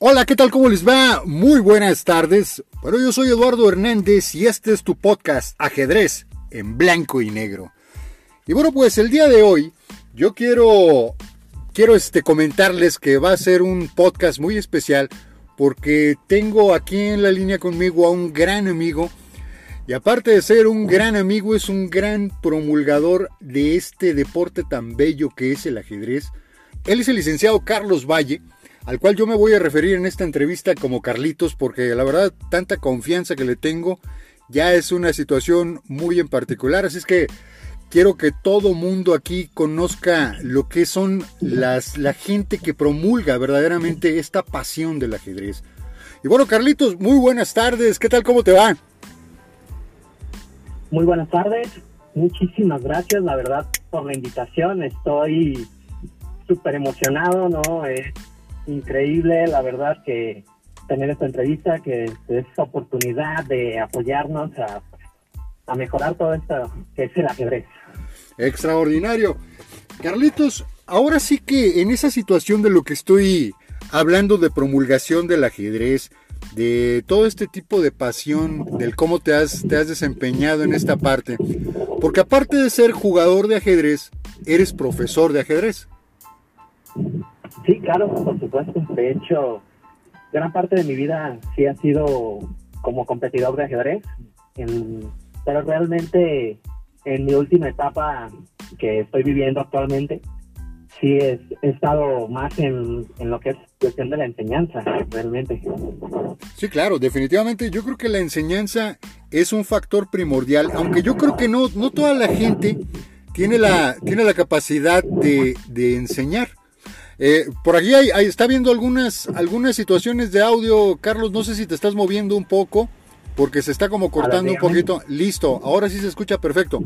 Hola, ¿qué tal? ¿Cómo les va? Muy buenas tardes. Bueno, yo soy Eduardo Hernández y este es tu podcast Ajedrez en blanco y negro. Y bueno, pues el día de hoy yo quiero quiero este comentarles que va a ser un podcast muy especial porque tengo aquí en la línea conmigo a un gran amigo y aparte de ser un gran amigo es un gran promulgador de este deporte tan bello que es el ajedrez. Él es el licenciado Carlos Valle al cual yo me voy a referir en esta entrevista como Carlitos, porque la verdad tanta confianza que le tengo ya es una situación muy en particular, así es que quiero que todo mundo aquí conozca lo que son las, la gente que promulga verdaderamente esta pasión del ajedrez. Y bueno, Carlitos, muy buenas tardes, ¿qué tal? ¿Cómo te va? Muy buenas tardes, muchísimas gracias, la verdad, por la invitación, estoy súper emocionado, ¿no? Eh, increíble, la verdad, que tener esta entrevista, que esta oportunidad de apoyarnos a, a mejorar todo esto que es el ajedrez. Extraordinario. Carlitos, ahora sí que en esa situación de lo que estoy hablando de promulgación del ajedrez, de todo este tipo de pasión, del cómo te has, te has desempeñado en esta parte, porque aparte de ser jugador de ajedrez, eres profesor de ajedrez. Sí, claro, por supuesto. De hecho, gran parte de mi vida sí ha sido como competidor de ajedrez, pero realmente en mi última etapa que estoy viviendo actualmente, sí he estado más en, en, lo que es cuestión de la enseñanza, realmente. Sí, claro, definitivamente yo creo que la enseñanza es un factor primordial, aunque yo creo que no, no toda la gente tiene la, tiene la capacidad de, de enseñar. Eh, por aquí hay, está viendo algunas, algunas situaciones de audio. Carlos, no sé si te estás moviendo un poco, porque se está como cortando un poquito. Listo, ahora sí se escucha perfecto.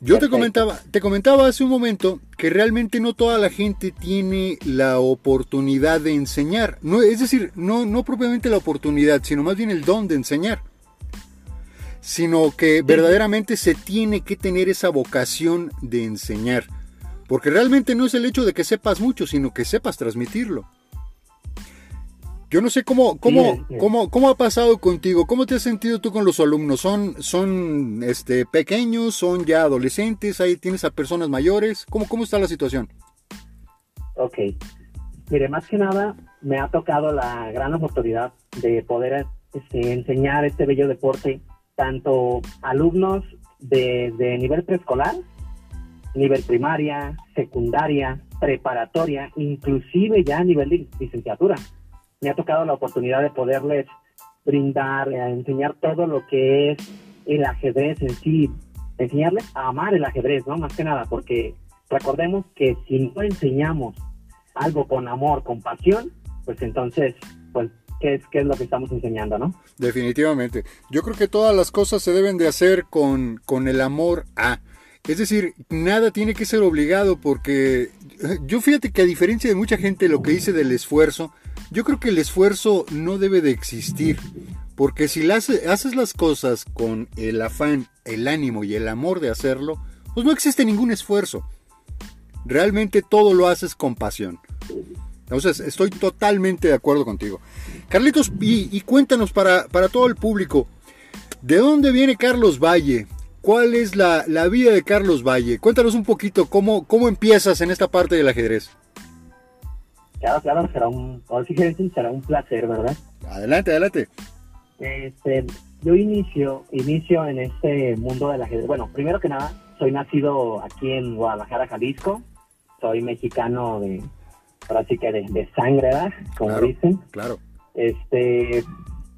Yo te comentaba, te comentaba hace un momento que realmente no toda la gente tiene la oportunidad de enseñar. No, es decir, no, no propiamente la oportunidad, sino más bien el don de enseñar. Sino que verdaderamente se tiene que tener esa vocación de enseñar. Porque realmente no es el hecho de que sepas mucho, sino que sepas transmitirlo. Yo no sé cómo, cómo, cómo, cómo ha pasado contigo, cómo te has sentido tú con los alumnos. ¿Son, son este, pequeños, son ya adolescentes, ahí tienes a personas mayores? ¿Cómo, cómo está la situación? Ok. Mire, más que nada me ha tocado la gran oportunidad de poder este, enseñar este bello deporte tanto alumnos de, de nivel preescolar nivel primaria, secundaria, preparatoria, inclusive ya a nivel de licenciatura. Me ha tocado la oportunidad de poderles brindar, a enseñar todo lo que es el ajedrez en sí, enseñarles a amar el ajedrez, ¿no? Más que nada, porque recordemos que si no enseñamos algo con amor, con pasión, pues entonces, pues, ¿qué es, qué es lo que estamos enseñando, no? Definitivamente. Yo creo que todas las cosas se deben de hacer con, con el amor a... Es decir, nada tiene que ser obligado porque yo fíjate que a diferencia de mucha gente lo que dice del esfuerzo, yo creo que el esfuerzo no debe de existir. Porque si haces las cosas con el afán, el ánimo y el amor de hacerlo, pues no existe ningún esfuerzo. Realmente todo lo haces con pasión. Entonces, estoy totalmente de acuerdo contigo. Carlitos, y, cuéntanos para, para todo el público, ¿de dónde viene Carlos Valle? ¿Cuál es la, vida de Carlos Valle? Cuéntanos un poquito cómo, cómo empiezas en esta parte del ajedrez. Claro, claro, será un, será un placer, ¿verdad? Adelante, adelante. Este, yo inicio, inicio en este mundo del ajedrez. Bueno, primero que nada, soy nacido aquí en Guadalajara, Jalisco. Soy mexicano de, ahora sí que de, sangre, ¿verdad? Como dicen. Claro. Este,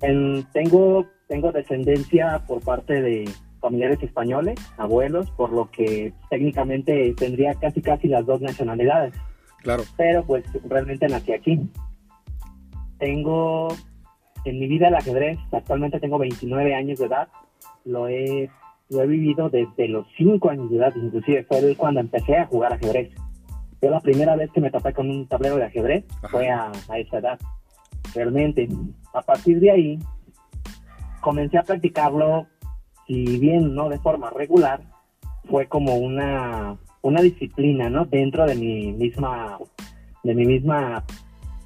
tengo, tengo descendencia por parte de, familiares españoles, abuelos, por lo que técnicamente tendría casi casi las dos nacionalidades. Claro. Pero pues realmente nací aquí. Tengo en mi vida el ajedrez, actualmente tengo 29 años de edad, lo he, lo he vivido desde los 5 años de edad, inclusive fue cuando empecé a jugar ajedrez. Yo la primera vez que me topé con un tablero de ajedrez fue a, a esa edad. Realmente, a partir de ahí, comencé a practicarlo si bien no de forma regular, fue como una, una disciplina, ¿no? Dentro de mi misma, de mi misma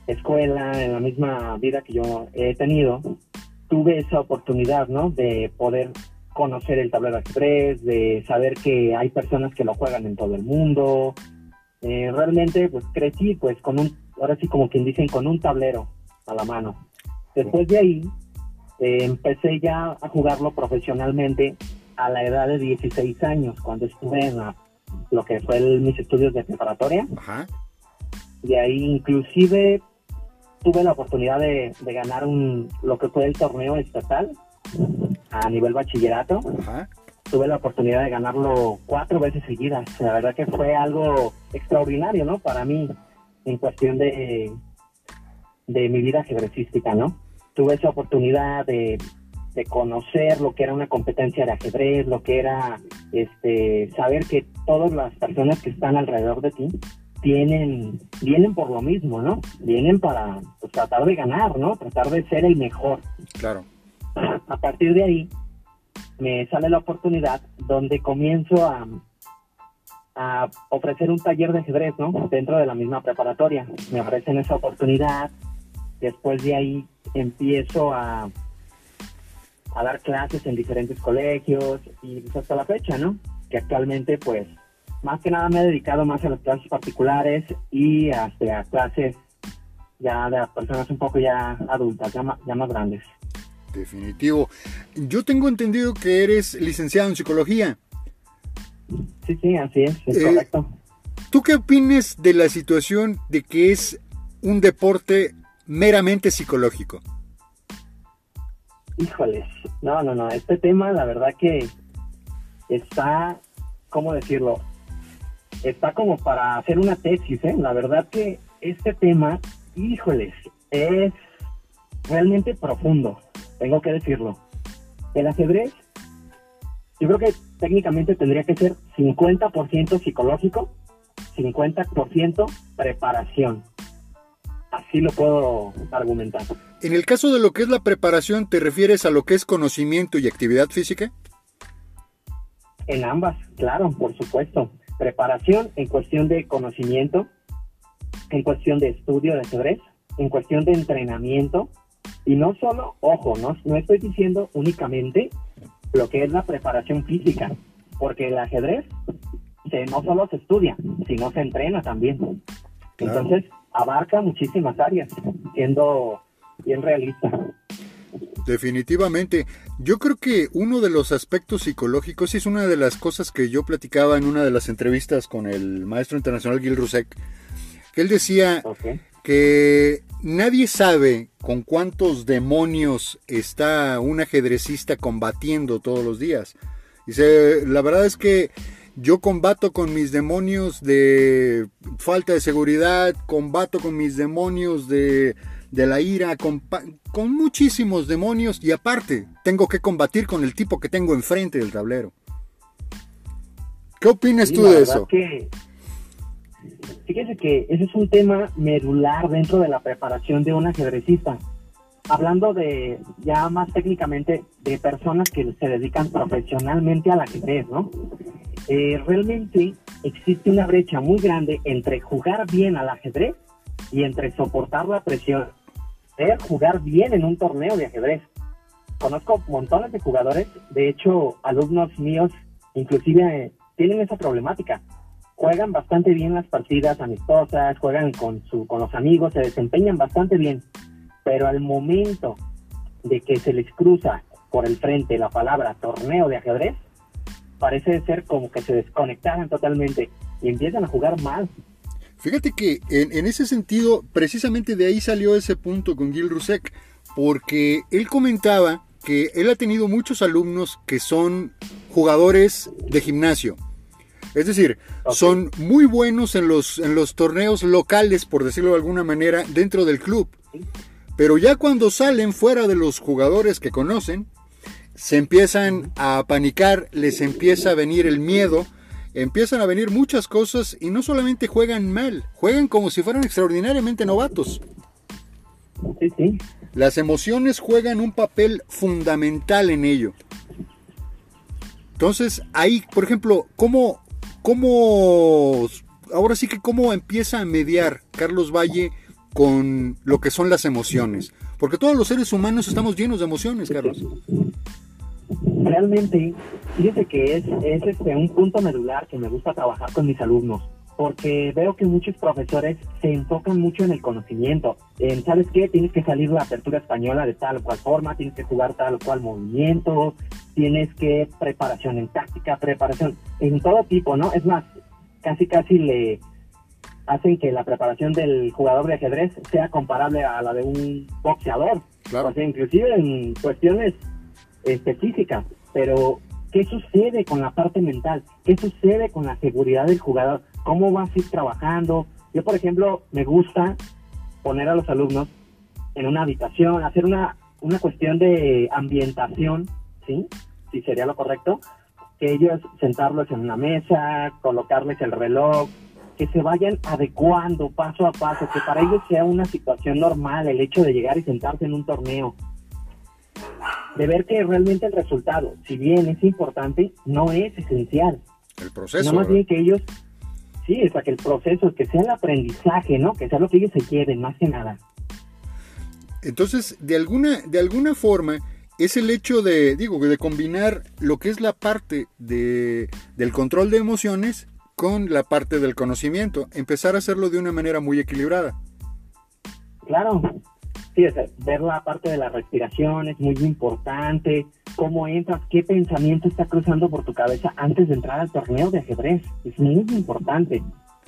escuela, en la misma vida que yo he tenido, tuve esa oportunidad, ¿no? De poder conocer el tablero ajedrez, de saber que hay personas que lo juegan en todo el mundo. Eh, realmente, pues crecí, pues con un, ahora sí como quien dicen, con un tablero a la mano. Después de ahí, eh, empecé ya a jugarlo profesionalmente a la edad de 16 años, cuando estuve en lo que fue mis estudios de preparatoria. Ajá. De ahí inclusive tuve la oportunidad de, ganar un lo que fue el torneo estatal a nivel bachillerato. Tuve la oportunidad de ganarlo cuatro veces seguidas. La verdad que fue algo extraordinario, ¿no? Para mí, en cuestión de, de mi vida ajedrecística, ¿no? Tuve esa oportunidad de, de conocer lo que era una competencia de ajedrez, lo que era este saber que todas las personas que están alrededor de ti tienen vienen por lo mismo, ¿no? Vienen para pues, tratar de ganar, ¿no? Tratar de ser el mejor. Claro. A partir de ahí me sale la oportunidad donde comienzo a, a ofrecer un taller de ajedrez, ¿no? Dentro de la misma preparatoria. Me ofrecen esa oportunidad. Después de ahí empiezo a a dar clases en diferentes colegios y pues, hasta la fecha, ¿no? Que actualmente pues más que nada me he dedicado más a las clases particulares y hasta a clases ya de personas un poco ya adultas, ya más, ya más grandes. Definitivo. Yo tengo entendido que eres licenciado en psicología. Sí, sí, así es, es eh, correcto. ¿Tú qué opinas de la situación de que es un deporte meramente psicológico? Híjoles, no, no, no, este tema la verdad que está, ¿cómo decirlo? Está como para hacer una tesis, ¿eh? La verdad que este tema, híjoles, es realmente profundo, tengo que decirlo. El ajedrez, yo creo que técnicamente tendría que ser 50% psicológico, 50% preparación. Así lo puedo argumentar. En el caso de lo que es la preparación, ¿te refieres a lo que es conocimiento y actividad física? En ambas, claro, por supuesto. Preparación en cuestión de conocimiento, en cuestión de estudio de ajedrez, en cuestión de entrenamiento. Y no solo, ojo, no, no estoy diciendo únicamente lo que es la preparación física, porque el ajedrez no solo se estudia, sino se entrena también. Entonces, abarca muchísimas áreas, siendo bien realista. Definitivamente. Yo creo que uno de los aspectos psicológicos, y es una de las cosas que yo platicaba en una de las entrevistas con el maestro internacional Gil Rusek, que él decía que nadie sabe con cuántos demonios está un ajedrecista combatiendo todos los días. Dice, la verdad es que yo combato con mis demonios de falta de seguridad, combato con mis demonios de, la ira, con, muchísimos demonios y aparte tengo que combatir con el tipo que tengo enfrente del tablero. ¿Qué opinas tú de eso? Que, fíjese que ese es un tema medular dentro de la preparación de un ajedrecista. Hablando de ya más técnicamente de personas que se dedican profesionalmente al ajedrez, ¿no? Eh, realmente existe una brecha muy grande entre jugar bien al ajedrez y entre soportar la presión. de jugar bien en un torneo de ajedrez. Conozco montones de jugadores, de hecho, alumnos míos, inclusive eh, tienen esa problemática. Juegan bastante bien las partidas amistosas, juegan con, su, con los amigos, se desempeñan bastante bien, pero al momento de que se les cruza por el frente la palabra torneo de ajedrez, parece ser como que se desconectaran totalmente y empiezan a jugar mal. Fíjate que en, ese sentido, precisamente de ahí salió ese punto con Gil Rusek, porque él comentaba que él ha tenido muchos alumnos que son jugadores de gimnasio. Es decir, son muy buenos en los, en los torneos locales, por decirlo de alguna manera, dentro del club. Pero ya cuando salen fuera de los jugadores que conocen, se empiezan a panicar, les empieza a venir el miedo, empiezan a venir muchas cosas y no solamente juegan mal, juegan como si fueran extraordinariamente novatos. Las emociones juegan un papel fundamental en ello. Entonces, ahí, por ejemplo, ¿cómo, cómo, ahora sí que cómo empieza a mediar Carlos Valle con lo que son las emociones? Porque todos los seres humanos estamos llenos de emociones, Carlos. Realmente, fíjese que es, es este, un punto medular que me gusta trabajar con mis alumnos porque veo que muchos profesores se enfocan mucho en el conocimiento. En, ¿sabes qué? Tienes que salir la apertura española de tal o cual forma, tienes que jugar tal o cual movimiento, tienes que preparación en táctica, preparación en todo tipo, ¿no? Es más, casi casi le hacen que la preparación del jugador de ajedrez sea comparable a la de un boxeador. Claro. O sea, inclusive en cuestiones específicas. Pero, ¿qué sucede con la parte mental? ¿Qué sucede con la seguridad del jugador? cómo vas a ir trabajando. Yo, por ejemplo, me gusta poner a los alumnos en una habitación, hacer una, una cuestión de ambientación, ¿sí? Si sería lo correcto, que ellos sentarlos en una mesa, colocarles el reloj, que se vayan adecuando paso a paso, que para ellos sea una situación normal el hecho de llegar y sentarse en un torneo. De ver que realmente el resultado, si bien es importante, no es esencial. El proceso. No más bien que ellos Sí, es para que el proceso, que sea el aprendizaje, ¿no? Que sea lo que ellos se quieren, más que nada. Entonces, de alguna, de alguna forma, es el hecho de, digo, de combinar lo que es la parte de, del control de emociones con la parte del conocimiento. Empezar a hacerlo de una manera muy equilibrada. Claro, sí, ver la parte de la respiración es muy importante, cómo entras, qué pensamiento está cruzando por tu cabeza antes de entrar al torneo de ajedrez. Es muy importante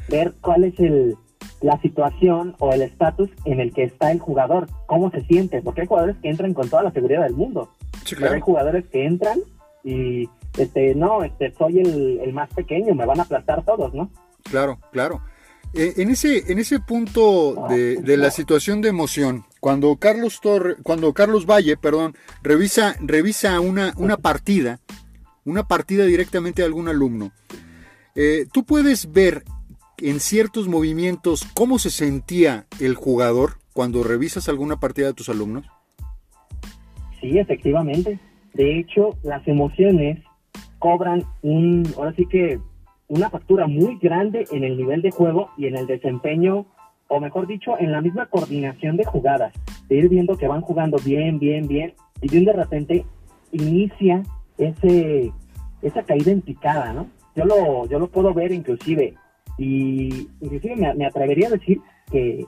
ver cuál es el, la situación o el estatus en el que está el jugador, cómo se siente, porque hay jugadores que entran con toda la seguridad del mundo. Pero hay jugadores que entran y, este, no, este, soy el, el más pequeño, me van a aplastar todos, ¿no? Claro, claro. Eh, en, ese, en ese punto de, de, la situación de emoción, cuando Carlos Torre, cuando Carlos Valle, perdón, revisa, revisa una, una partida, una partida directamente de algún alumno, eh, tú puedes ver en ciertos movimientos cómo se sentía el jugador cuando revisas alguna partida de tus alumnos. Sí, efectivamente. De hecho, las emociones cobran un, ahora sí que una factura muy grande en el nivel de juego y en el desempeño, o mejor dicho, en la misma coordinación de jugadas, de ir viendo que van jugando bien, bien, bien, y de repente inicia ese esa caída en picada, ¿no? Yo lo, yo lo puedo ver inclusive, y inclusive me, atrevería a decir que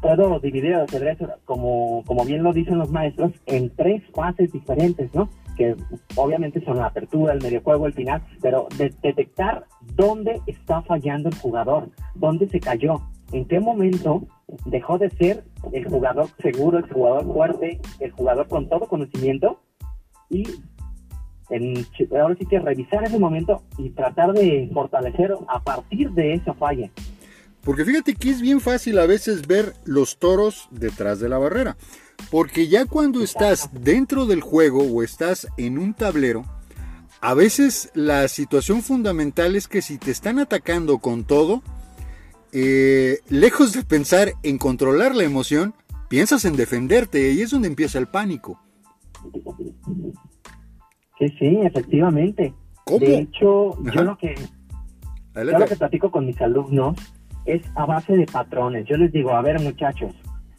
puedo dividir el ajedrez, como, como bien lo dicen los maestros, en tres fases diferentes, ¿no? Que obviamente son la apertura, el medio juego, el final, pero de detectar dónde está fallando el jugador, dónde se cayó, en qué momento dejó de ser el jugador seguro, el jugador fuerte, el jugador con todo conocimiento y en, ahora sí que revisar ese momento y tratar de fortalecer a partir de esa falla. Porque fíjate que es bien fácil a veces ver los toros detrás de la barrera. Porque ya cuando estás dentro del juego o estás en un tablero, a veces la situación fundamental es que si te están atacando con todo, eh, lejos de pensar en controlar la emoción, piensas en defenderte y es donde empieza el pánico. Sí, sí, efectivamente. De hecho, yo lo que yo lo que platico con mis alumnos es a base de patrones. Yo les digo, a ver muchachos,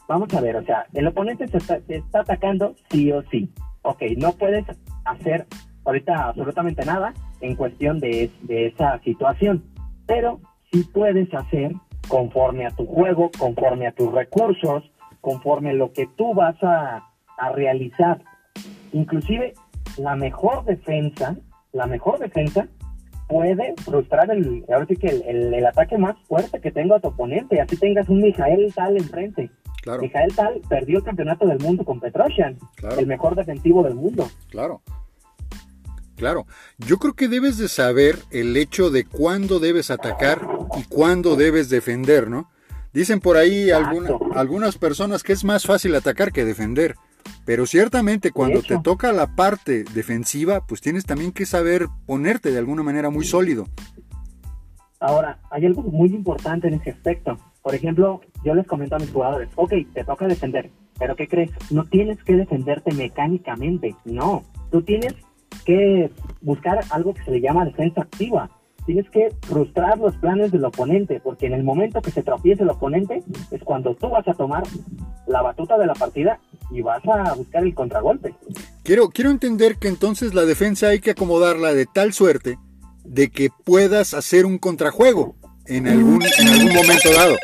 vamos a ver, o sea, el oponente te está, atacando sí o sí. Ok, no puedes hacer ahorita absolutamente nada en cuestión de, esa situación, pero sí puedes hacer conforme a tu juego, conforme a tus recursos, conforme a lo que tú vas a, realizar. Inclusive la mejor defensa, la mejor defensa puede frustrar el, ahora sí que el, el, ataque más fuerte que tenga tu oponente, así tengas un Mijael tal enfrente. Claro. Mijael Tal perdió el campeonato del mundo con Petrosian, el mejor defensivo del mundo. Claro. Claro, yo creo que debes de saber el hecho de cuándo debes atacar y cuándo debes defender, ¿no? Dicen por ahí algunas personas que es más fácil atacar que defender, pero ciertamente cuando te toca la parte defensiva, pues tienes también que saber ponerte de alguna manera muy sólido. Ahora, hay algo muy importante en ese aspecto. Por ejemplo, yo les comento a mis jugadores, ok, te toca defender, pero ¿qué crees? No tienes que defenderte mecánicamente, no. Tú tienes que buscar algo que se le llama defensa activa. Tienes que frustrar los planes del oponente, porque en el momento que se tropiece el oponente es cuando tú vas a tomar la batuta de la partida y vas a buscar el contragolpe. Quiero, quiero entender que entonces la defensa hay que acomodarla de tal suerte de que puedas hacer un contrajuego en algún, en algún momento dado.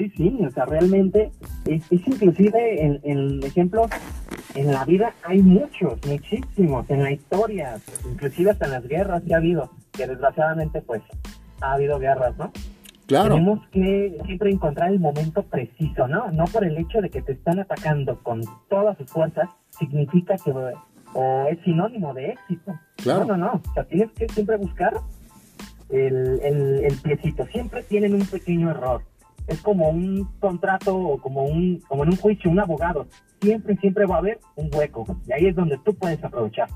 Sí, sí, o sea, realmente es, inclusive en, en ejemplos en la vida hay muchos, muchísimos, en la historia, inclusive hasta en las guerras que ha habido, que desgraciadamente pues ha habido guerras, ¿no? Claro. Tenemos que siempre encontrar el momento preciso, ¿no? No por el hecho de que te están atacando con todas sus fuerzas, significa que o es sinónimo de éxito. Claro. No, no, no. O sea, tienes que siempre buscar el, el, el piecito. Siempre tienen un pequeño error. Es como un contrato o como, un, como en un juicio, un abogado. Siempre, siempre va a haber un hueco. Y ahí es donde tú puedes aprovechar.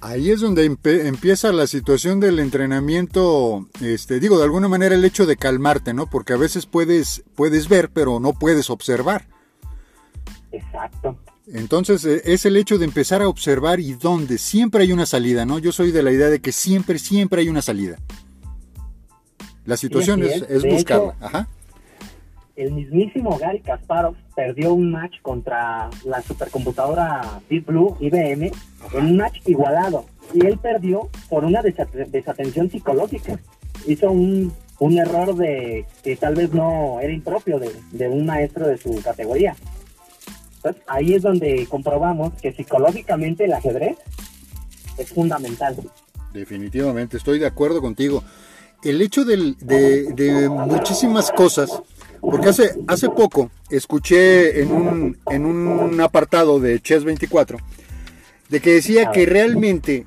Ahí es donde empieza la situación del entrenamiento, este, digo, de alguna manera el hecho de calmarte, ¿no? Porque a veces puedes, puedes ver, pero no puedes observar. Exacto. Entonces e, es el hecho de empezar a observar y dónde siempre hay una salida, ¿no? Yo soy de la idea de que siempre, siempre hay una salida. La situación es, buscarla. Ajá el mismísimo Gary Kasparov perdió un match contra la supercomputadora Deep Blue IBM en un match igualado y él perdió por una desatención psicológica. Hizo un, un, error de que tal vez no era impropio de, de un maestro de su categoría. Entonces ahí es donde comprobamos que psicológicamente el ajedrez es fundamental. Definitivamente, estoy de acuerdo contigo. El hecho de, de muchísimas cosas porque hace, hace poco escuché en un, en un apartado de Chess 24 de que decía que realmente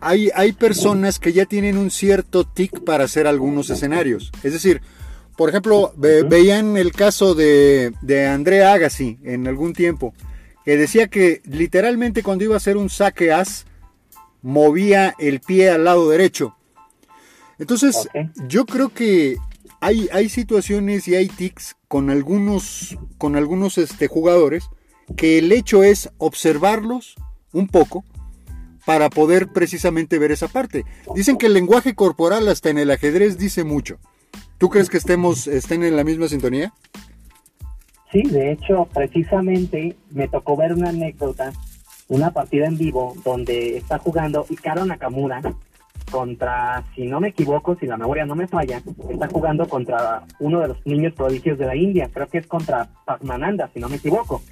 hay, hay personas que ya tienen un cierto tic para hacer algunos escenarios. Es decir, por ejemplo, veían el caso de, de Andrea Agassi en algún tiempo, que decía que literalmente cuando iba a hacer un saque as, movía el pie al lado derecho. Entonces, yo creo que hay, hay situaciones y hay tics con algunos, con algunos este, jugadores que el hecho es observarlos un poco para poder precisamente ver esa parte. Dicen que el lenguaje corporal hasta en el ajedrez dice mucho. ¿Tú crees que estemos, estén en la misma sintonía? Sí, de hecho, precisamente me tocó ver una anécdota, una partida en vivo donde está jugando Ikaro Nakamura contra, si no me equivoco, si la memoria no me falla, está jugando contra uno de los niños prodigios de la India. Creo que es contra Pacmananda, si no me equivoco.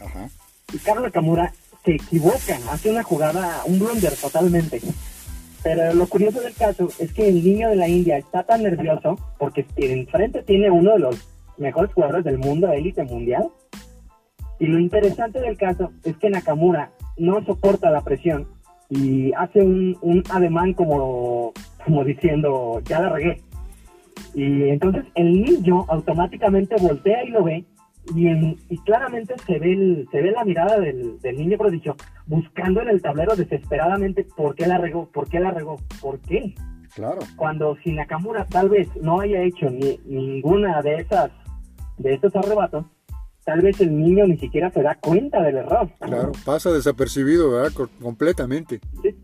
Y Carlos Nakamura se equivoca, hace una jugada, un blunder totalmente. Pero lo curioso del caso es que el niño de la India está tan nervioso porque enfrente tiene uno de los mejores jugadores del mundo, élite mundial. Y lo interesante del caso es que Nakamura no soporta la presión y hace un, un ademán como, como diciendo, ya la regué. Y entonces el niño automáticamente voltea y lo ve y, y claramente se ve, el, se ve la mirada del, del niño prodigio buscando en el tablero desesperadamente por qué la regó, por qué la regó, por qué. Claro. Cuando si Nakamura tal vez no haya hecho ni, ninguna de esas de estos arrebatos, tal vez el niño ni siquiera se da cuenta del error. Claro, pasa desapercibido, ¿verdad? Completamente. Sí,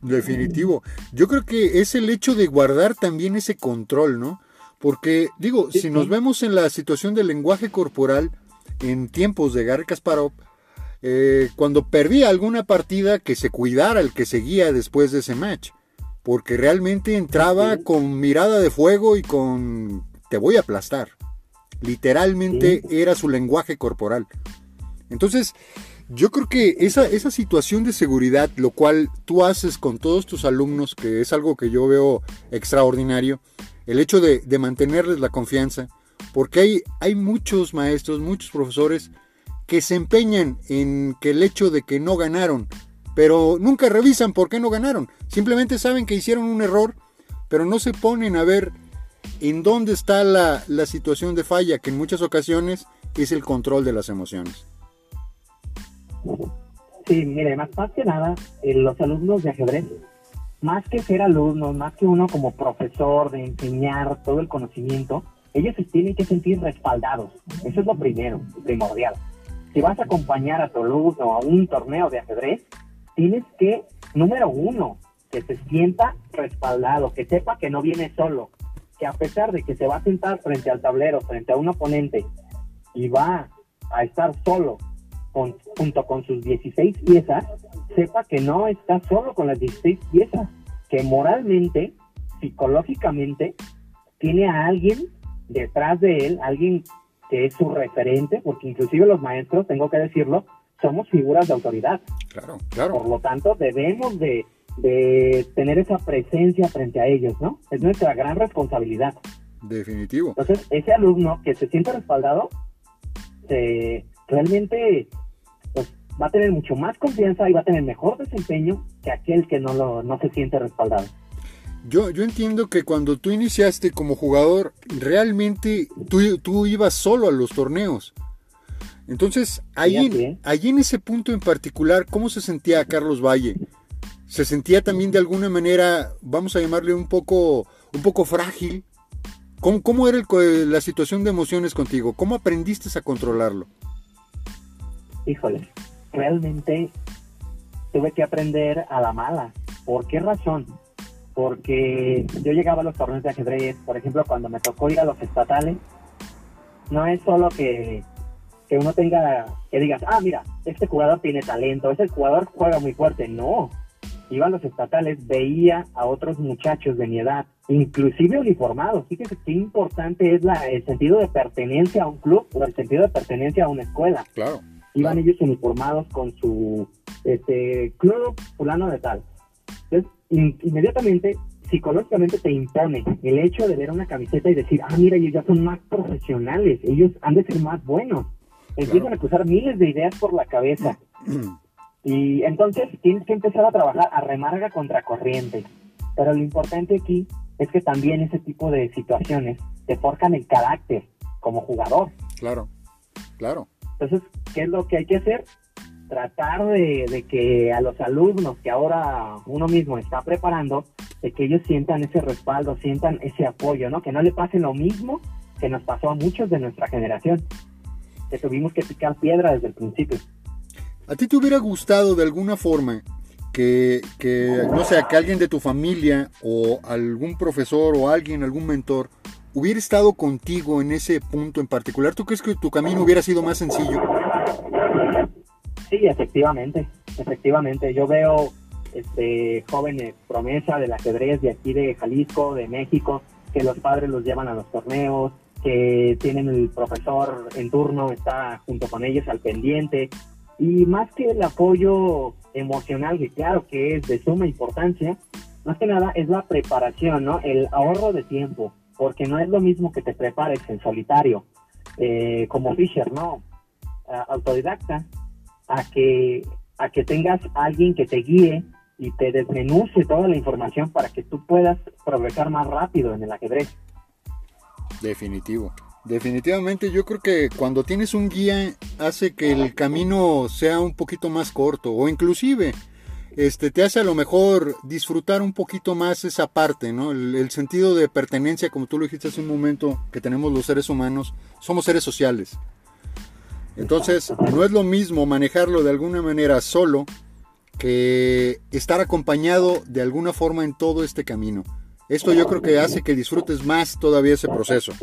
Definitivo. Yo creo que es el hecho de guardar también ese control, ¿no? Porque, digo, si nos vemos en la situación del lenguaje corporal en tiempos de Gary Kasparov, eh, cuando perdía alguna partida, que se cuidara el que seguía después de ese match. Porque realmente entraba con mirada de fuego y con te voy a aplastar. Literalmente era su lenguaje corporal. Entonces, yo creo que esa, esa situación de seguridad, lo cual tú haces con todos tus alumnos, que es algo que yo veo extraordinario, el hecho de, mantenerles la confianza, porque hay, hay muchos maestros, muchos profesores que se empeñan en que el hecho de que no ganaron, pero nunca revisan por qué no ganaron. Simplemente saben que hicieron un error, pero no se ponen a ver en dónde está la, situación de falla, que en muchas ocasiones es el control de las emociones. Sí, mire, más, que nada, eh, los alumnos de ajedrez, más que ser alumnos, más que uno como profesor de enseñar todo el conocimiento, ellos se tienen que sentir respaldados. Eso es lo primero, primordial. Si vas a acompañar a tu alumno a un torneo de ajedrez, tienes que, número uno, que se sienta respaldado, que sepa que no viene solo, que a pesar de que se va a sentar frente al tablero, frente a un oponente, y va a estar solo junto con sus 16 piezas, sepa que no está solo con las 16 piezas, que moralmente, psicológicamente, tiene a alguien detrás de él, alguien que es su referente, porque inclusive los maestros, tengo que decirlo, somos figuras de autoridad. Claro, claro. Por lo tanto, debemos de, de tener esa presencia frente a ellos, ¿no? Es nuestra gran responsabilidad. Definitivo. Entonces, ese alumno que se siente respaldado, realmente pues, va a tener mucho más confianza y va a tener mejor desempeño que aquel que no, lo, no se siente respaldado. Yo, yo entiendo que cuando tú iniciaste como jugador, realmente tú, tú ibas solo a los torneos. Entonces, ahí, allí en ese punto en particular, ¿cómo se sentía Carlos Valle? ¿Se sentía también de alguna manera, vamos a llamarle un poco, un poco frágil? ¿Cómo, cómo era la situación de emociones contigo? ¿Cómo aprendiste a controlarlo? Híjole, realmente tuve que aprender a la mala. ¿Por qué razón? Porque yo llegaba a los torneos de ajedrez, por ejemplo, cuando me tocó ir a los estatales, no es solo que, que uno tenga, que digas, ah, mira, este jugador tiene talento, ese jugador juega muy fuerte. No, iba a los estatales, veía a otros muchachos de mi edad, inclusive uniformados. Fíjese qué importante es la, el sentido de pertenencia a un club o el sentido de pertenencia a una escuela. Claro. Iban ellos uniformados con su este, club fulano de tal. Entonces, inmediatamente, psicológicamente te impone el hecho de ver una camiseta y decir, ah, mira, ellos ya son más profesionales, ellos han de ser más buenos. Empiezan a cruzar miles de ideas por la cabeza. Y entonces tienes que empezar a trabajar a remarga contra corriente. Pero lo importante aquí es que también ese tipo de situaciones te forjan el carácter como jugador. Claro, claro. Entonces, ¿qué es lo que hay que hacer? Tratar de, de, que a los alumnos que ahora uno mismo está preparando, de que ellos sientan ese respaldo, sientan ese apoyo, ¿no? Que no le pase lo mismo que nos pasó a muchos de nuestra generación, que tuvimos que picar piedra desde el principio. ¿A ti te hubiera gustado de alguna forma que, no sé, que alguien de tu familia o algún profesor o alguien, algún mentor, hubiera estado contigo en ese punto en particular? ¿Tú crees que tu camino hubiera sido más sencillo? Sí, efectivamente, efectivamente. Yo veo este, jóvenes promesa del ajedrez de aquí de Jalisco, de México, que los padres los llevan a los torneos, que tienen el profesor en turno, está junto con ellos al pendiente, y más que el apoyo emocional, que claro que es de suma importancia, más que nada es la preparación, ¿no? El ahorro de tiempo, porque no es lo mismo que te prepares en solitario, eh, como Fisher, ¿no? autodidacta, a que, a que tengas alguien que te guíe y te desmenuce toda la información para que tú puedas progresar más rápido en el ajedrez. Definitivo. Definitivamente yo creo que cuando tienes un guía hace que el camino sea un poquito más corto o inclusive este te hace a lo mejor disfrutar un poquito más esa parte, ¿no? El, sentido de pertenencia, como tú lo dijiste hace un momento, que tenemos los seres humanos, somos seres sociales. Entonces, no es lo mismo manejarlo de alguna manera solo que estar acompañado de alguna forma en todo este camino. Esto yo creo que hace que disfrutes más todavía ese proceso.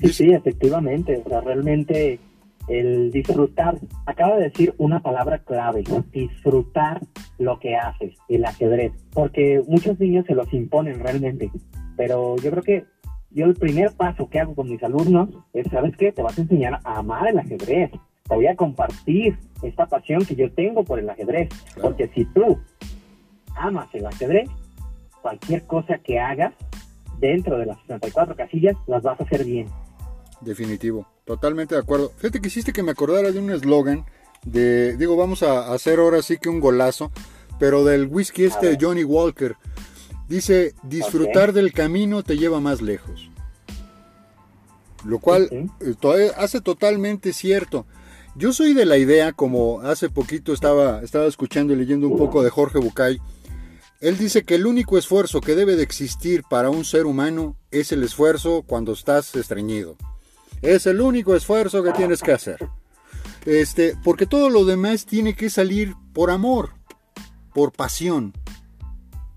Sí, sí, efectivamente. O sea, realmente el disfrutar, acaba de decir una palabra clave, disfrutar lo que haces, el ajedrez, porque muchos niños se los imponen realmente, pero yo creo que yo el primer paso que hago con mis alumnos es, ¿sabes qué? Te vas a enseñar a amar el ajedrez, te voy a compartir esta pasión que yo tengo por el ajedrez, porque si tú amas el ajedrez, cualquier cosa que hagas dentro de las 64 casillas las vas a hacer bien. Definitivo, totalmente de acuerdo. Fíjate que hiciste que me acordara de un eslogan de, digo, vamos a hacer ahora sí que un golazo, pero del whisky este de Johnny Walker. Dice, disfrutar del camino te lleva más lejos. Lo cual eh, hace totalmente cierto. Yo soy de la idea, como hace poquito estaba, estaba escuchando y leyendo un poco de Jorge Bucay, él dice que el único esfuerzo que debe de existir para un ser humano es el esfuerzo cuando estás estreñido. Es el único esfuerzo que tienes que hacer. Este, porque todo lo demás tiene que salir por amor. por pasión,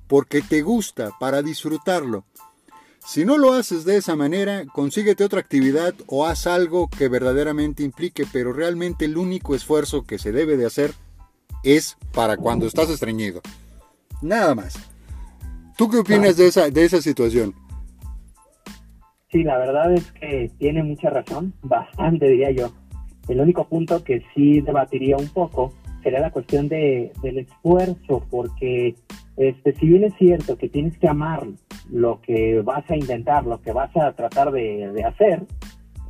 porque te gusta, para disfrutarlo. Si no lo haces de esa manera, consíguete otra actividad o haz algo que verdaderamente implique, pero realmente el único esfuerzo que se debe de hacer es para cuando estás estreñido. Nada más. ¿Tú qué opinas de esa, de esa situación? Sí, la verdad es que tiene mucha razón, bastante diría yo. El único punto que sí debatiría un poco sería la cuestión de, del esfuerzo, porque este, si bien es cierto que tienes que amar lo que vas a intentar, lo que vas a tratar de, hacer,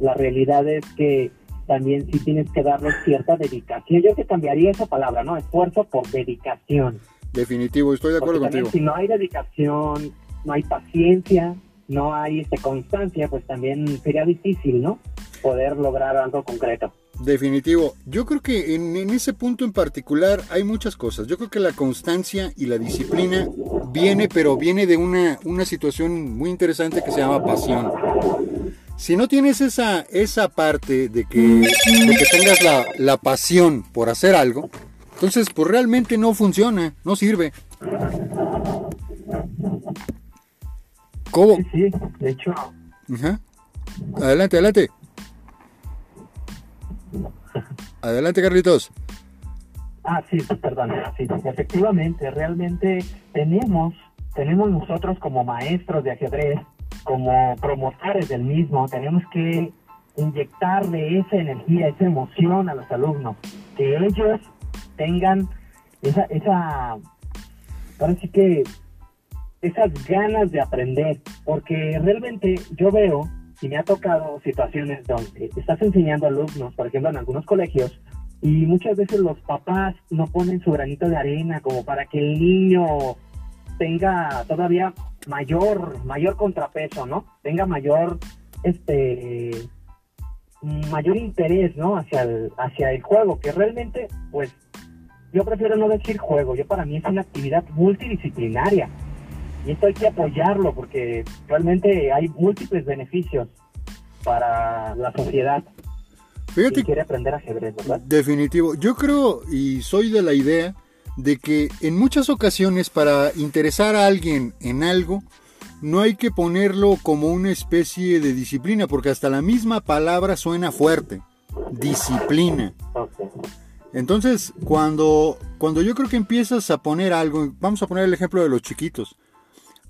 la realidad es que también sí tienes que darle cierta dedicación. Yo que cambiaría esa palabra, ¿no? Esfuerzo por dedicación. Definitivo, estoy de acuerdo contigo. Si no hay dedicación, no hay paciencia, no hay este, constancia, pues también sería difícil, ¿no? Poder lograr algo concreto. Definitivo. Yo creo que en, ese punto en particular hay muchas cosas. Yo creo que la constancia y la disciplina viene, pero viene de una, una situación muy interesante que se llama pasión. Si no tienes esa, esa parte de que, de que tengas la, la pasión por hacer algo, entonces pues realmente no funciona, no sirve. ¿Cómo? Sí, sí, de hecho. Adelante, adelante. Adelante, Carlitos. Ah, sí, perdón. Sí, efectivamente, realmente tenemos, tenemos nosotros como maestros de ajedrez, como promotores del mismo, tenemos que inyectarle esa energía, esa emoción a los alumnos, que ellos tengan esa, esa, sí que esas ganas de aprender, porque realmente yo veo y me ha tocado situaciones donde estás enseñando alumnos, por ejemplo, en algunos colegios, y muchas veces los papás no ponen su granito de arena como para que el niño tenga todavía mayor, mayor contrapeso, ¿no? Tenga mayor, este, mayor interés, ¿no? Hacia el, hacia el juego, que realmente, pues, yo prefiero no decir juego, yo para mí es una actividad multidisciplinaria y esto hay que apoyarlo porque realmente hay múltiples beneficios para la sociedad. Fíjate, quiere aprender ajedrez, ¿verdad? Definitivo. Yo creo y soy de la idea de que en muchas ocasiones para interesar a alguien en algo, no hay que ponerlo como una especie de disciplina, porque hasta la misma palabra suena fuerte. Disciplina. Entonces, cuando, cuando yo creo que empiezas a poner algo, vamos a poner el ejemplo de los chiquitos,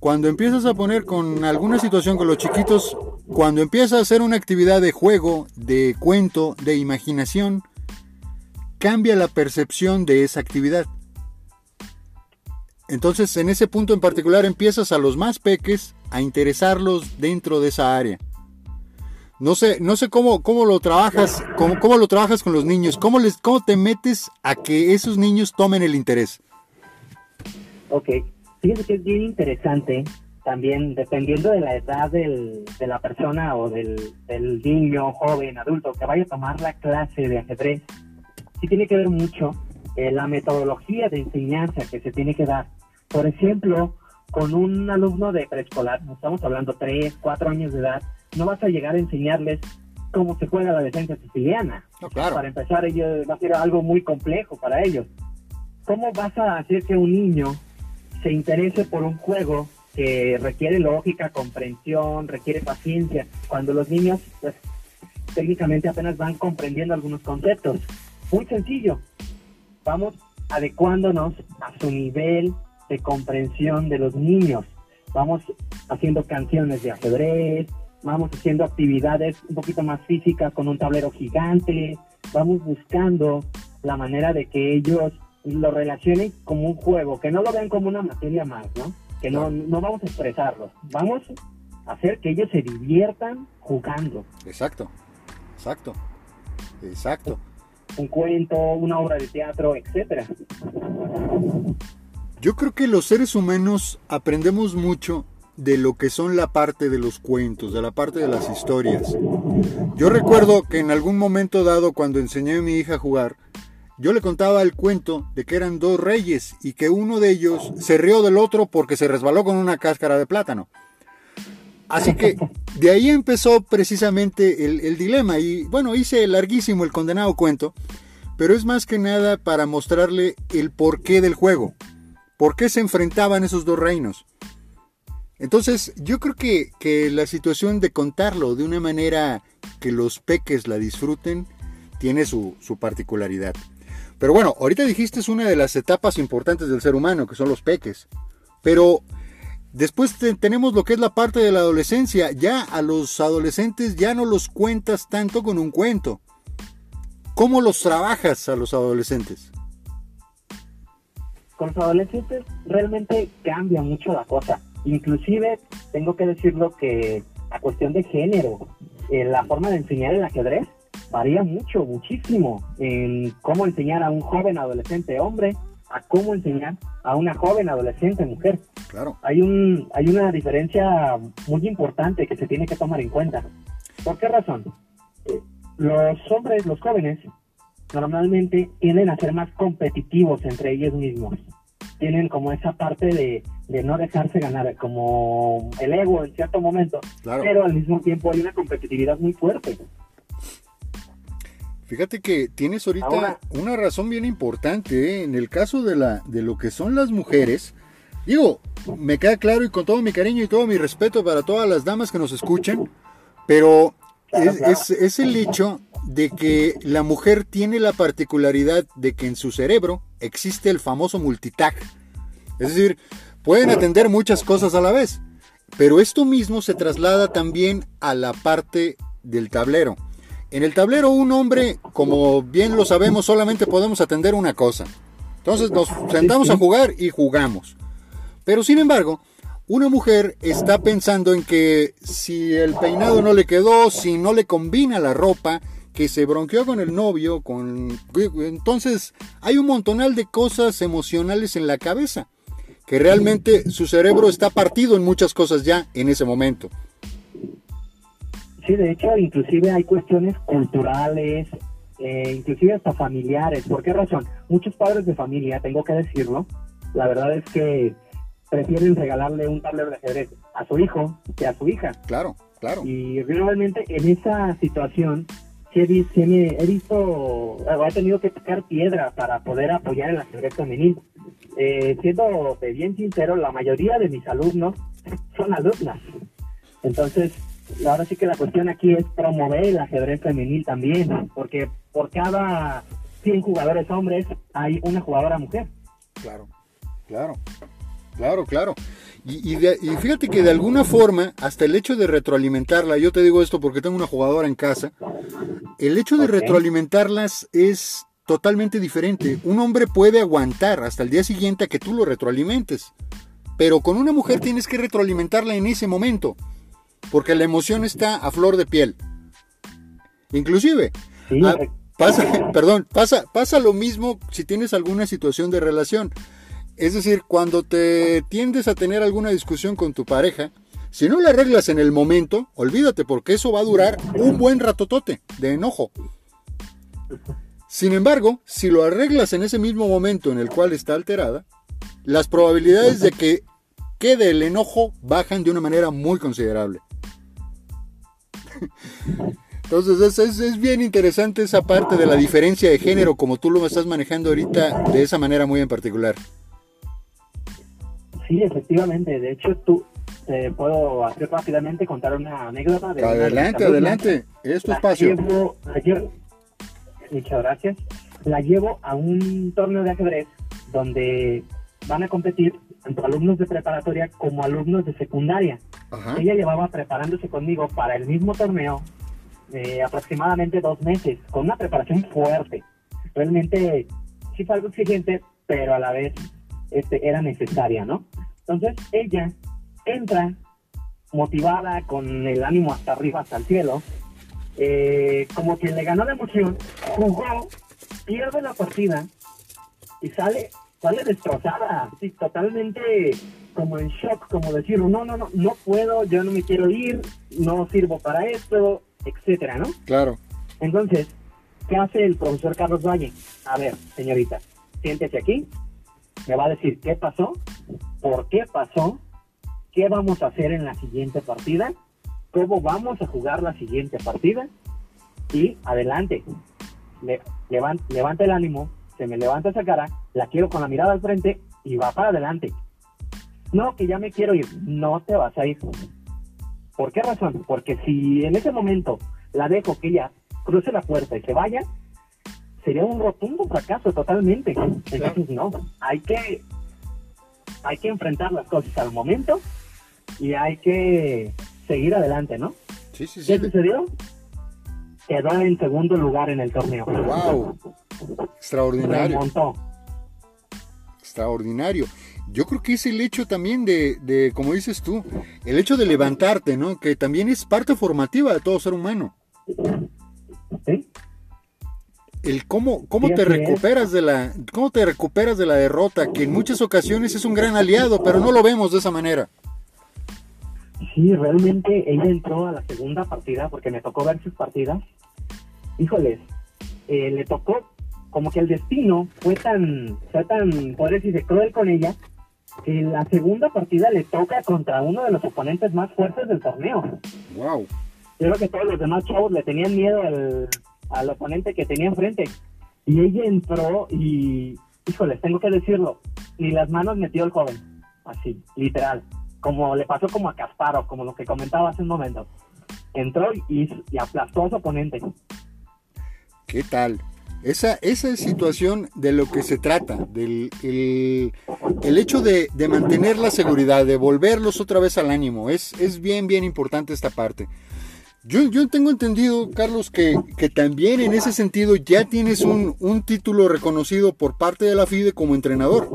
cuando empiezas a poner con alguna situación con los chiquitos, cuando empiezas a hacer una actividad de juego, de cuento, de imaginación, cambia la percepción de esa actividad. Entonces, en ese punto en particular, empiezas a los más peques a interesarlos dentro de esa área. No sé, no sé cómo, cómo lo trabajas, cómo, cómo lo trabajas con los niños, cómo les, cómo te metes a que esos niños tomen el interés. Ok, Fíjense que es bien interesante también, dependiendo de la edad del, de la persona o del, niño, joven, adulto que vaya a tomar la clase de ajedrez, sí tiene que ver mucho eh, la metodología de enseñanza que se tiene que dar. Por ejemplo, con un alumno de preescolar, estamos hablando 3, 4 años de edad, no vas a llegar a enseñarles cómo se juega la defensa siciliana. Para empezar, ello va a ser algo muy complejo para ellos. ¿Cómo vas a hacer que un niño se interese por un juego que requiere lógica, comprensión, requiere paciencia, cuando los niños pues, técnicamente apenas van comprendiendo algunos conceptos. Muy sencillo, vamos adecuándonos a su nivel de comprensión de los niños. Vamos haciendo canciones de ajedrez, vamos haciendo actividades un poquito más físicas con un tablero gigante, vamos buscando la manera de que ellos lo relacionen como un juego, que no lo vean como una materia más, ¿no? Que no, no vamos a expresarlo, vamos a hacer que ellos se diviertan jugando. Exacto, exacto, exacto. Un cuento, una obra de teatro, etcétera. Yo creo que los seres humanos aprendemos mucho de lo que son la parte de los cuentos, de la parte de las historias. Yo recuerdo que en algún momento dado, cuando enseñé a mi hija a jugar, yo le contaba el cuento de que eran dos reyes y que uno de ellos se rió del otro porque se resbaló con una cáscara de plátano. Así que de ahí empezó precisamente el, dilema y bueno, hice larguísimo el condenado cuento, pero es más que nada para mostrarle el porqué del juego. por qué se enfrentaban esos dos reinos. Entonces, yo creo que, que la situación de contarlo de una manera que los peques la disfruten tiene su, su particularidad. Pero bueno, ahorita dijiste es una de las etapas importantes del ser humano, que son los peques. Pero después tenemos lo que es la parte de la adolescencia. Ya a los adolescentes ya no los cuentas tanto con un cuento. ¿Cómo los trabajas a los adolescentes? Con los adolescentes realmente cambia mucho la cosa. Inclusive tengo que decirlo que a cuestión de género, eh, la forma de enseñar el ajedrez varía mucho, muchísimo en cómo enseñar a un joven adolescente hombre a cómo enseñar a una joven adolescente mujer. Claro. Hay un hay una diferencia muy importante que se tiene que tomar en cuenta. ¿Por qué razón? Eh, los hombres, los jóvenes, normalmente tienden a ser más competitivos entre ellos mismos. Tienen como esa parte de, de no dejarse ganar, como el ego en cierto momento, pero al mismo tiempo hay una competitividad muy fuerte. Fíjate que tienes ahorita una razón bien importante ¿eh? en el caso de, la, de lo que son las mujeres. Digo, me queda claro y con todo mi cariño y todo mi respeto para todas las damas que nos escuchan, pero es, es, el hecho de que la mujer tiene la particularidad de que en su cerebro existe el famoso multitag. Es decir, pueden atender muchas cosas a la vez, pero esto mismo se traslada también a la parte del tablero. En el tablero un hombre, como bien lo sabemos, solamente podemos atender una cosa. Entonces nos sentamos a jugar y jugamos. Pero sin embargo, una mujer está pensando en que si el peinado no le quedó, si no le combina la ropa, que se bronqueó con el novio, con entonces hay un montonal de cosas emocionales en la cabeza, que realmente su cerebro está partido en muchas cosas ya en ese momento. Sí, de hecho, inclusive hay cuestiones culturales, eh, inclusive hasta familiares. ¿Por qué razón? Muchos padres de familia, tengo que decirlo, la verdad es que prefieren regalarle un tablero de ajedrez a su hijo que a su hija. Claro, claro. Y realmente en esa situación sí he, he visto, he tenido que tocar piedra para poder apoyar el ajedrez femenil. Eh, siendo bien sincero, la mayoría de mis alumnos son alumnas. Entonces, ahora sí que la cuestión aquí es promover el ajedrez femenil también, porque por cada 100 jugadores hombres hay una jugadora mujer. Claro, claro, claro, claro. Y, fíjate que de alguna forma, hasta el hecho de retroalimentarla, yo te digo esto porque tengo una jugadora en casa, el hecho de retroalimentarlas es totalmente diferente. Un hombre puede aguantar hasta el día siguiente a que tú lo retroalimentes, pero con una mujer tienes que retroalimentarla en ese momento porque la emoción está a flor de piel. Inclusive, ah, pasa, perdón, pasa, pasa lo mismo si tienes alguna situación de relación. Es decir, cuando te tiendes a tener alguna discusión con tu pareja, si no la arreglas en el momento, olvídate porque eso va a durar un buen ratotote de enojo. Sin embargo, si lo arreglas en ese mismo momento en el cual está alterada, las probabilidades de que quede el enojo bajan de una manera muy considerable. Entonces es, bien interesante esa parte de la diferencia de género como tú lo estás manejando ahorita de esa manera muy en particular. Sí, efectivamente. De hecho, tú te puedo hacer rápidamente contar una anécdota. adelante, adelante. Es tu espacio. muchas gracias. La llevo a un torneo de ajedrez donde van a competir tanto alumnos de preparatoria como alumnos de secundaria. Ella llevaba preparándose conmigo para el mismo torneo eh, aproximadamente dos meses, con una preparación fuerte. Realmente sí fue algo exigente, pero a la vez este, era necesaria, ¿no? Entonces ella entra motivada, con el ánimo hasta arriba, hasta el cielo, eh, como quien le ganó la emoción, jugó, pierde la partida y sale sale destrozada, sí, totalmente como en shock, como decir, no, no, no, no puedo, yo no me quiero ir, no sirvo para esto, etcétera, ¿no? Claro. Entonces, ¿qué hace el profesor Carlos Valle? A ver, señorita, siéntese aquí, me va a decir qué pasó, por qué pasó, qué vamos a hacer en la siguiente partida, cómo vamos a jugar la siguiente partida y adelante. Le, levanta el ánimo, se me levanta esa cara, la quiero con la mirada al frente y va para adelante. No, que ya me quiero ir, no te vas a ir. ¿Por qué razón? Porque si en ese momento la dejo que ella cruce la puerta y se vaya, sería un rotundo fracaso totalmente. Entonces no, hay que hay que enfrentar las cosas al momento y hay que seguir adelante, ¿no? Sí, sí, sí. ¿Qué sucedió? Quedó en segundo lugar en el torneo. ¡Wow! Extraordinario. Remontó. Extraordinario. Yo creo que es el hecho también de, de, como dices tú, el hecho de levantarte, ¿no? Que también es parte formativa de todo ser humano. ¿Sí? el cómo, cómo te recuperas de la cómo te recuperas de la derrota, que en muchas ocasiones es un gran aliado, pero no lo vemos de esa manera. Sí, realmente ella entró a la segunda partida porque me tocó ver sus partidas. Híjoles, eh, le tocó como que el destino fue tan, fue tan, por decir, cruel con ella, en la segunda partida le toca contra uno de los oponentes más fuertes del torneo. Wow. Yo creo que todos los demás chavos le tenían miedo al, al oponente que tenía enfrente. Y ella entró y, híjole, tengo que decirlo, ni las manos metió el joven, así, literal, como le pasó como a Casparo, como lo que comentaba hace un momento. Entró y, y aplastó a su oponente. ¿Qué tal? Esa, esa situación de lo que se trata, del el, el hecho de, de, mantener la seguridad, de volverlos otra vez al ánimo, es, es bien, bien importante esta parte. Yo, yo tengo entendido, Carlos, que, que, también en ese sentido ya tienes un, un, título reconocido por parte de la FIDE como entrenador.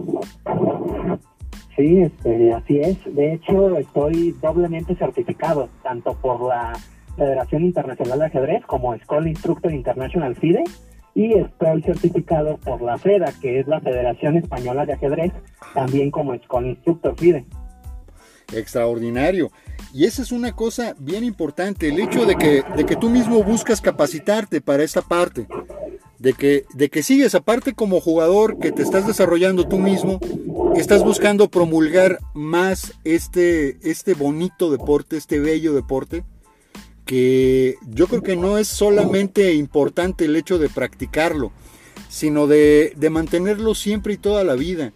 Sí, este, así es. De hecho, estoy doblemente certificado, tanto por la Federación Internacional de Ajedrez como School Instructor International FIDE, y estoy certificado por la FEDA, que es la Federación Española de Ajedrez, también como School Instructor FIDE. Extraordinario. Y esa es una cosa bien importante, el hecho de que, de que tú mismo buscas capacitarte para esta parte, de que, de que sigues aparte como jugador que te estás desarrollando tú mismo, estás buscando promulgar más este, este bonito deporte, este bello deporte, que yo creo que no es solamente importante el hecho de practicarlo, sino de, de mantenerlo siempre y toda la vida,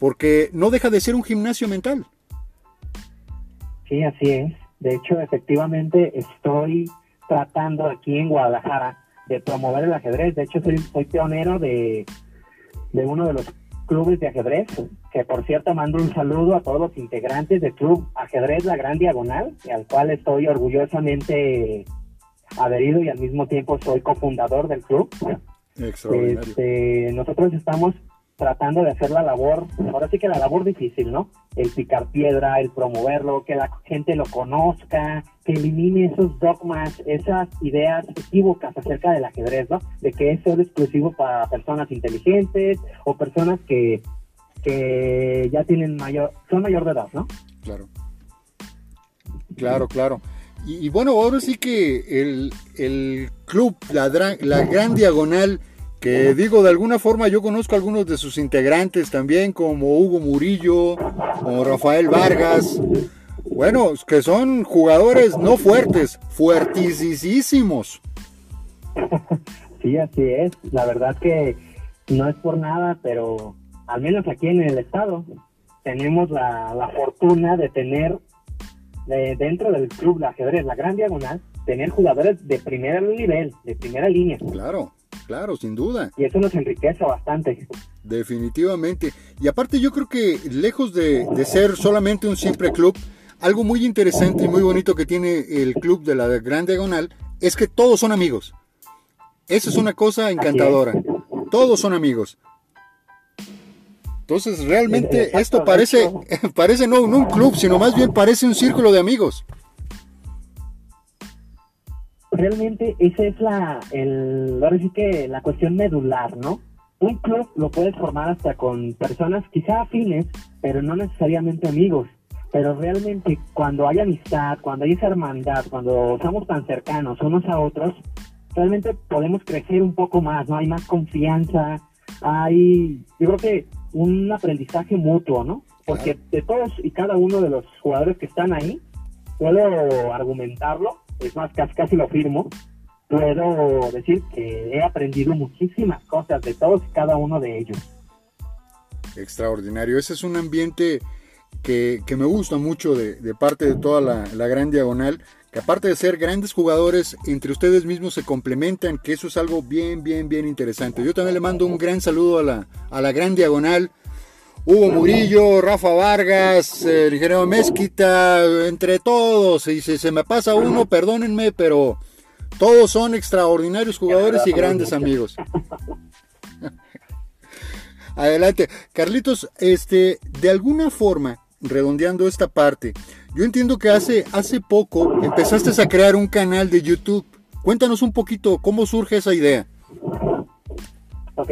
porque no deja de ser un gimnasio mental. Sí, así es. De hecho, efectivamente, estoy tratando aquí en Guadalajara de promover el ajedrez. De hecho, soy, pionero de, de uno de los clubes de ajedrez, que por cierto mando un saludo a todos los integrantes del Club Ajedrez La Gran Diagonal, al cual estoy orgullosamente adherido y al mismo tiempo soy cofundador del club. Este, nosotros estamos tratando de hacer la labor, ahora sí que la labor difícil, ¿no? El picar piedra, el promoverlo, que la gente lo conozca, que elimine esos dogmas, esas ideas equívocas acerca del ajedrez, ¿no? De que es solo exclusivo para personas inteligentes o personas que, que ya tienen mayor, son mayor de edad, ¿no? Claro. Claro, claro. Y, bueno, ahora sí que el, el club, la, la Gran Diagonal, que digo, de alguna forma yo conozco a algunos de sus integrantes también, como Hugo Murillo, o Rafael Vargas, bueno, que son jugadores no fuertes, fuertísimos. Sí, así es. La verdad que no es por nada, pero al menos aquí en el estado tenemos la, la fortuna de tener de, dentro del club de ajedrez, la Gran Diagonal, tener jugadores de primer nivel, de primera línea. Claro. Claro, sin duda. Y eso nos enriquece bastante. Definitivamente. Y aparte yo creo que lejos de, ser solamente un simple club, algo muy interesante y muy bonito que tiene el club de la Gran Diagonal es que todos son amigos. Esa es una cosa encantadora. Todos son amigos. Entonces realmente esto parece, parece no un club, sino más bien parece un círculo de amigos realmente esa es la, el, ahora sí que la cuestión medular, ¿no? Un club lo puedes formar hasta con personas quizá afines, pero no necesariamente amigos. Pero realmente cuando hay amistad, cuando hay esa hermandad, cuando somos tan cercanos unos a otros, realmente podemos crecer un poco más, ¿no? Hay más confianza, hay, yo creo que un aprendizaje mutuo, ¿no? Porque de todos y cada uno de los jugadores que están ahí, puedo argumentarlo, es más, casi, casi lo firmo, puedo decir que he aprendido muchísimas cosas de todos y cada uno de ellos. Extraordinario. Ese es un ambiente que, me gusta mucho de, parte de toda la, gran diagonal, que aparte de ser grandes jugadores, entre ustedes mismos se complementan, que eso es algo bien, bien, bien interesante. Yo también le mando un gran saludo a la, a la gran diagonal. Hugo Murillo, Rafa Vargas, el ingeniero Mezquita, entre todos. Y si se me pasa uno, perdónenme, pero todos son extraordinarios jugadores y grandes amigos. Adelante. Carlitos, este, de alguna forma, redondeando esta parte, yo entiendo que hace, hace poco empezaste a crear un canal de YouTube. Cuéntanos un poquito cómo surge esa idea. Ok,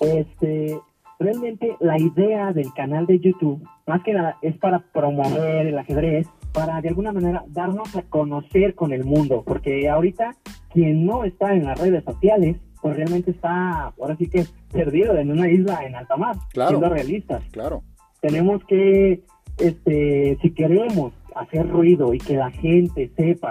este, realmente la idea del canal de YouTube, más que nada, es para promover el ajedrez, para de alguna manera darnos a conocer con el mundo, porque ahorita quien no está en las redes sociales, pues realmente está, ahora sí que perdido en una isla en alta mar, claro, siendo realistas. Claro. Tenemos que, este, si queremos hacer ruido y que la gente sepa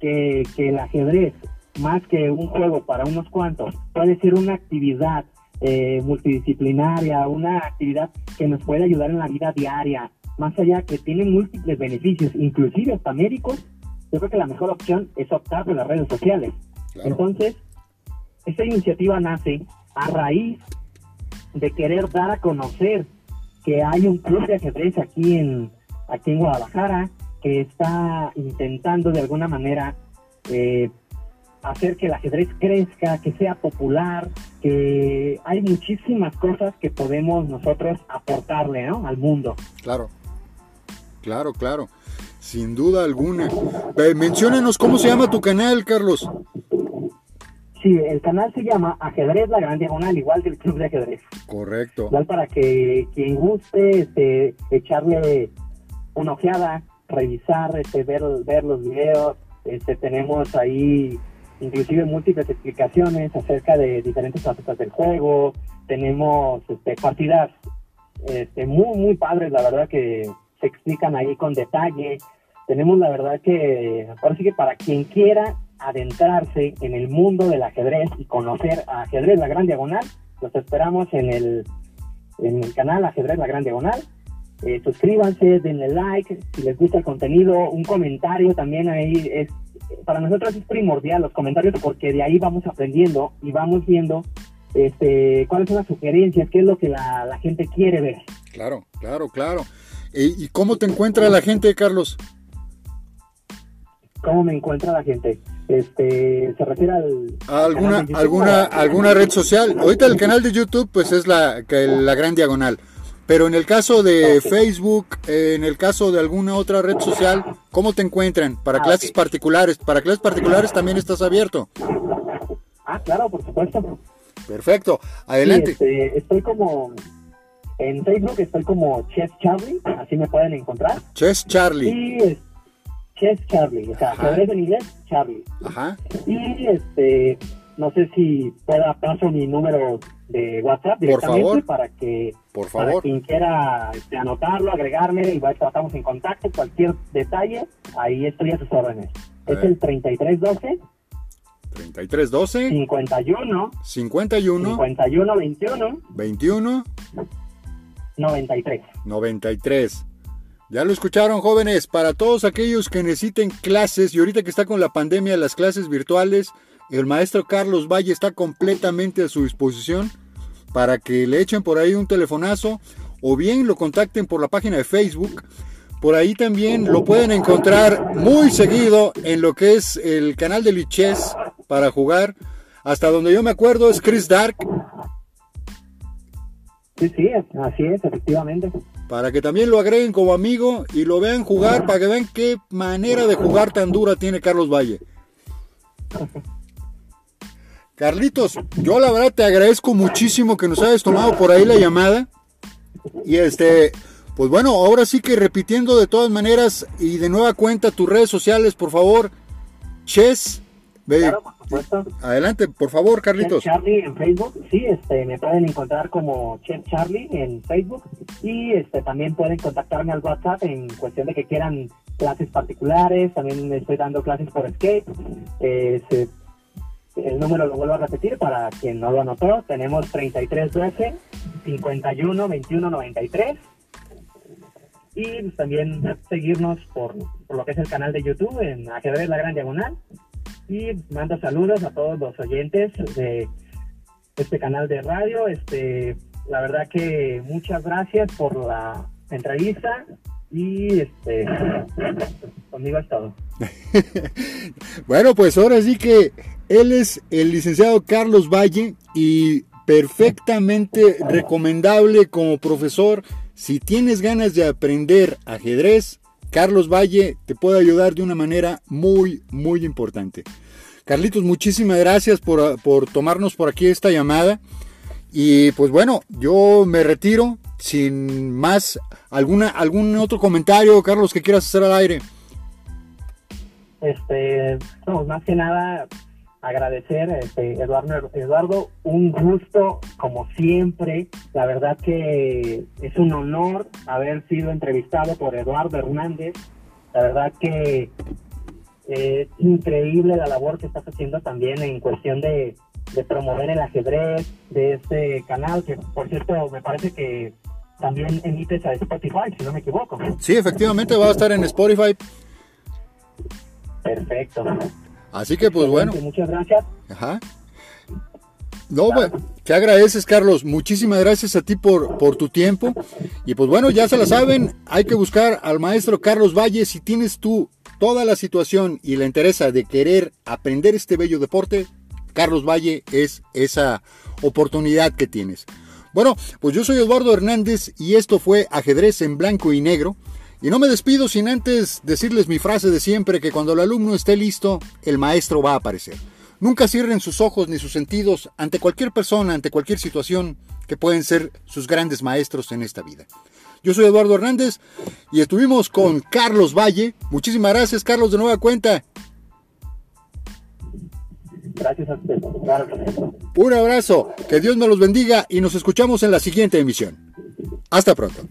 que, que el ajedrez, más que un juego para unos cuantos, puede ser una actividad eh, multidisciplinaria, una actividad que nos puede ayudar en la vida diaria, más allá que tiene múltiples beneficios, inclusive hasta médicos, yo creo que la mejor opción es optar por las redes sociales. Entonces, esta iniciativa nace a raíz de querer dar a conocer que hay un club de ajedrez aquí en, aquí en Guadalajara que está intentando de alguna manera eh, hacer que el ajedrez crezca, que sea popular, que hay muchísimas cosas que podemos nosotros aportarle al mundo. Claro, claro, claro, sin duda alguna. Eh, menciónanos cómo se llama tu canal, Carlos. Sí, el canal se llama Ajedrez La Gran Diagonal, igual que el Club de Ajedrez. Correcto. Igual para que quien guste este, echarle una ojeada, revisar, este, ver, ver los videos. Este, tenemos ahí inclusive múltiples explicaciones acerca de diferentes facetas del juego. Tenemos este, partidas este, muy, muy padres, la verdad que se explican ahí con detalle. Tenemos la verdad que, ahora sí que para quien quiera adentrarse en el mundo del ajedrez y conocer a ajedrez la gran diagonal, los esperamos en el, en el canal Ajedrez la gran diagonal. Eh, suscríbanse, denle like, si les gusta el contenido, un comentario también ahí es para nosotros es primordial los comentarios porque de ahí vamos aprendiendo y vamos viendo este, cuáles son las sugerencias, qué es lo que la, gente quiere ver. Claro, claro, claro. ¿Y, cómo te encuentra la gente, Carlos? ¿Cómo me encuentra la gente? Este, se refiere al alguna alguna alguna red social. Ahorita el canal de YouTube pues es la la gran diagonal. Pero en el caso de Facebook, en el caso de alguna otra red social, ¿cómo te encuentran? Para ah, clases particulares. Para clases particulares también estás abierto. Ah, claro, por supuesto. Perfecto. Adelante. Este, estoy como en Facebook estoy como Chess Charlie, así me pueden encontrar. Chess Charlie. Y Chess Charlie, o sea, en inglés, Charlie. Ajá. Y este, no sé si pueda paso mi número de WhatsApp directamente para que por favor. quien quiera este, anotarlo, agregarme y estamos en contacto, cualquier detalle, ahí estoy a sus órdenes. es el 3312 3312 51 51 51 21 21 93 93 ya lo escucharon jóvenes, para todos aquellos que necesiten clases y ahorita que está con la pandemia las clases virtuales, el maestro Carlos Valle está completamente a su disposición para que le echen por ahí un telefonazo o bien lo contacten por la página de Facebook. Por ahí también lo pueden encontrar muy seguido en lo que es el canal de Lichess para jugar. Hasta donde yo me acuerdo es Chris Dark. Sí, sí, así es, efectivamente. Para que también lo agreguen como amigo y lo vean jugar, para que vean qué manera de jugar tan dura tiene Carlos Valle. Carlitos, yo la verdad te agradezco muchísimo que nos hayas tomado por ahí la llamada. Y este, pues bueno, ahora sí que repitiendo de todas maneras y de nueva cuenta tus redes sociales, por favor. Chess. Claro, por supuesto. Adelante, por favor, Carlitos. Chess Charlie en Facebook, sí, este, me pueden encontrar como Chess Charlie en Facebook y este, también pueden contactarme al WhatsApp en cuestión de que quieran clases particulares, también estoy dando clases por Escape, eh, el número lo vuelvo a repetir para quien no lo anotó. Tenemos 3312 51 21 93 y también seguirnos por, por, lo que es el canal de YouTube en Ajedrez La Gran Diagonal y mando saludos a todos los oyentes de este canal de radio. Este, la verdad que muchas gracias por la entrevista y este conmigo bueno, pues ahora sí que él es el licenciado Carlos Valle y perfectamente recomendable como profesor. Si tienes ganas de aprender ajedrez, Carlos Valle te puede ayudar de una manera muy, muy importante. Carlitos, muchísimas gracias por, por tomarnos por aquí esta llamada. Y pues bueno, yo me retiro sin más. ¿Alguna, ¿Algún otro comentario, Carlos, que quieras hacer al aire? Este, no, más que nada agradecer, este, Eduardo, Eduardo, un gusto como siempre. La verdad que es un honor haber sido entrevistado por Eduardo Hernández. La verdad que es increíble la labor que estás haciendo también en cuestión de, de promover el ajedrez de este canal, que por cierto me parece que también emites a Spotify, si no me equivoco. Sí, efectivamente va a estar en Spotify. Perfecto. Así que pues bueno. Muchas gracias. Ajá. No, bueno, ¿qué agradeces, Carlos? Muchísimas gracias a ti por, por tu tiempo. Y pues bueno, ya se la saben, hay que buscar al maestro Carlos Valle. Si tienes tú toda la situación y la interesa de querer aprender este bello deporte, Carlos Valle es esa oportunidad que tienes. Bueno, pues yo soy Eduardo Hernández y esto fue Ajedrez en Blanco y Negro. Y no me despido sin antes decirles mi frase de siempre que cuando el alumno esté listo, el maestro va a aparecer. Nunca cierren sus ojos ni sus sentidos ante cualquier persona, ante cualquier situación que pueden ser sus grandes maestros en esta vida. Yo soy Eduardo Hernández y estuvimos con Carlos Valle. Muchísimas gracias, Carlos, de nueva cuenta. Gracias a usted. Un abrazo, que Dios me los bendiga y nos escuchamos en la siguiente emisión. Hasta pronto.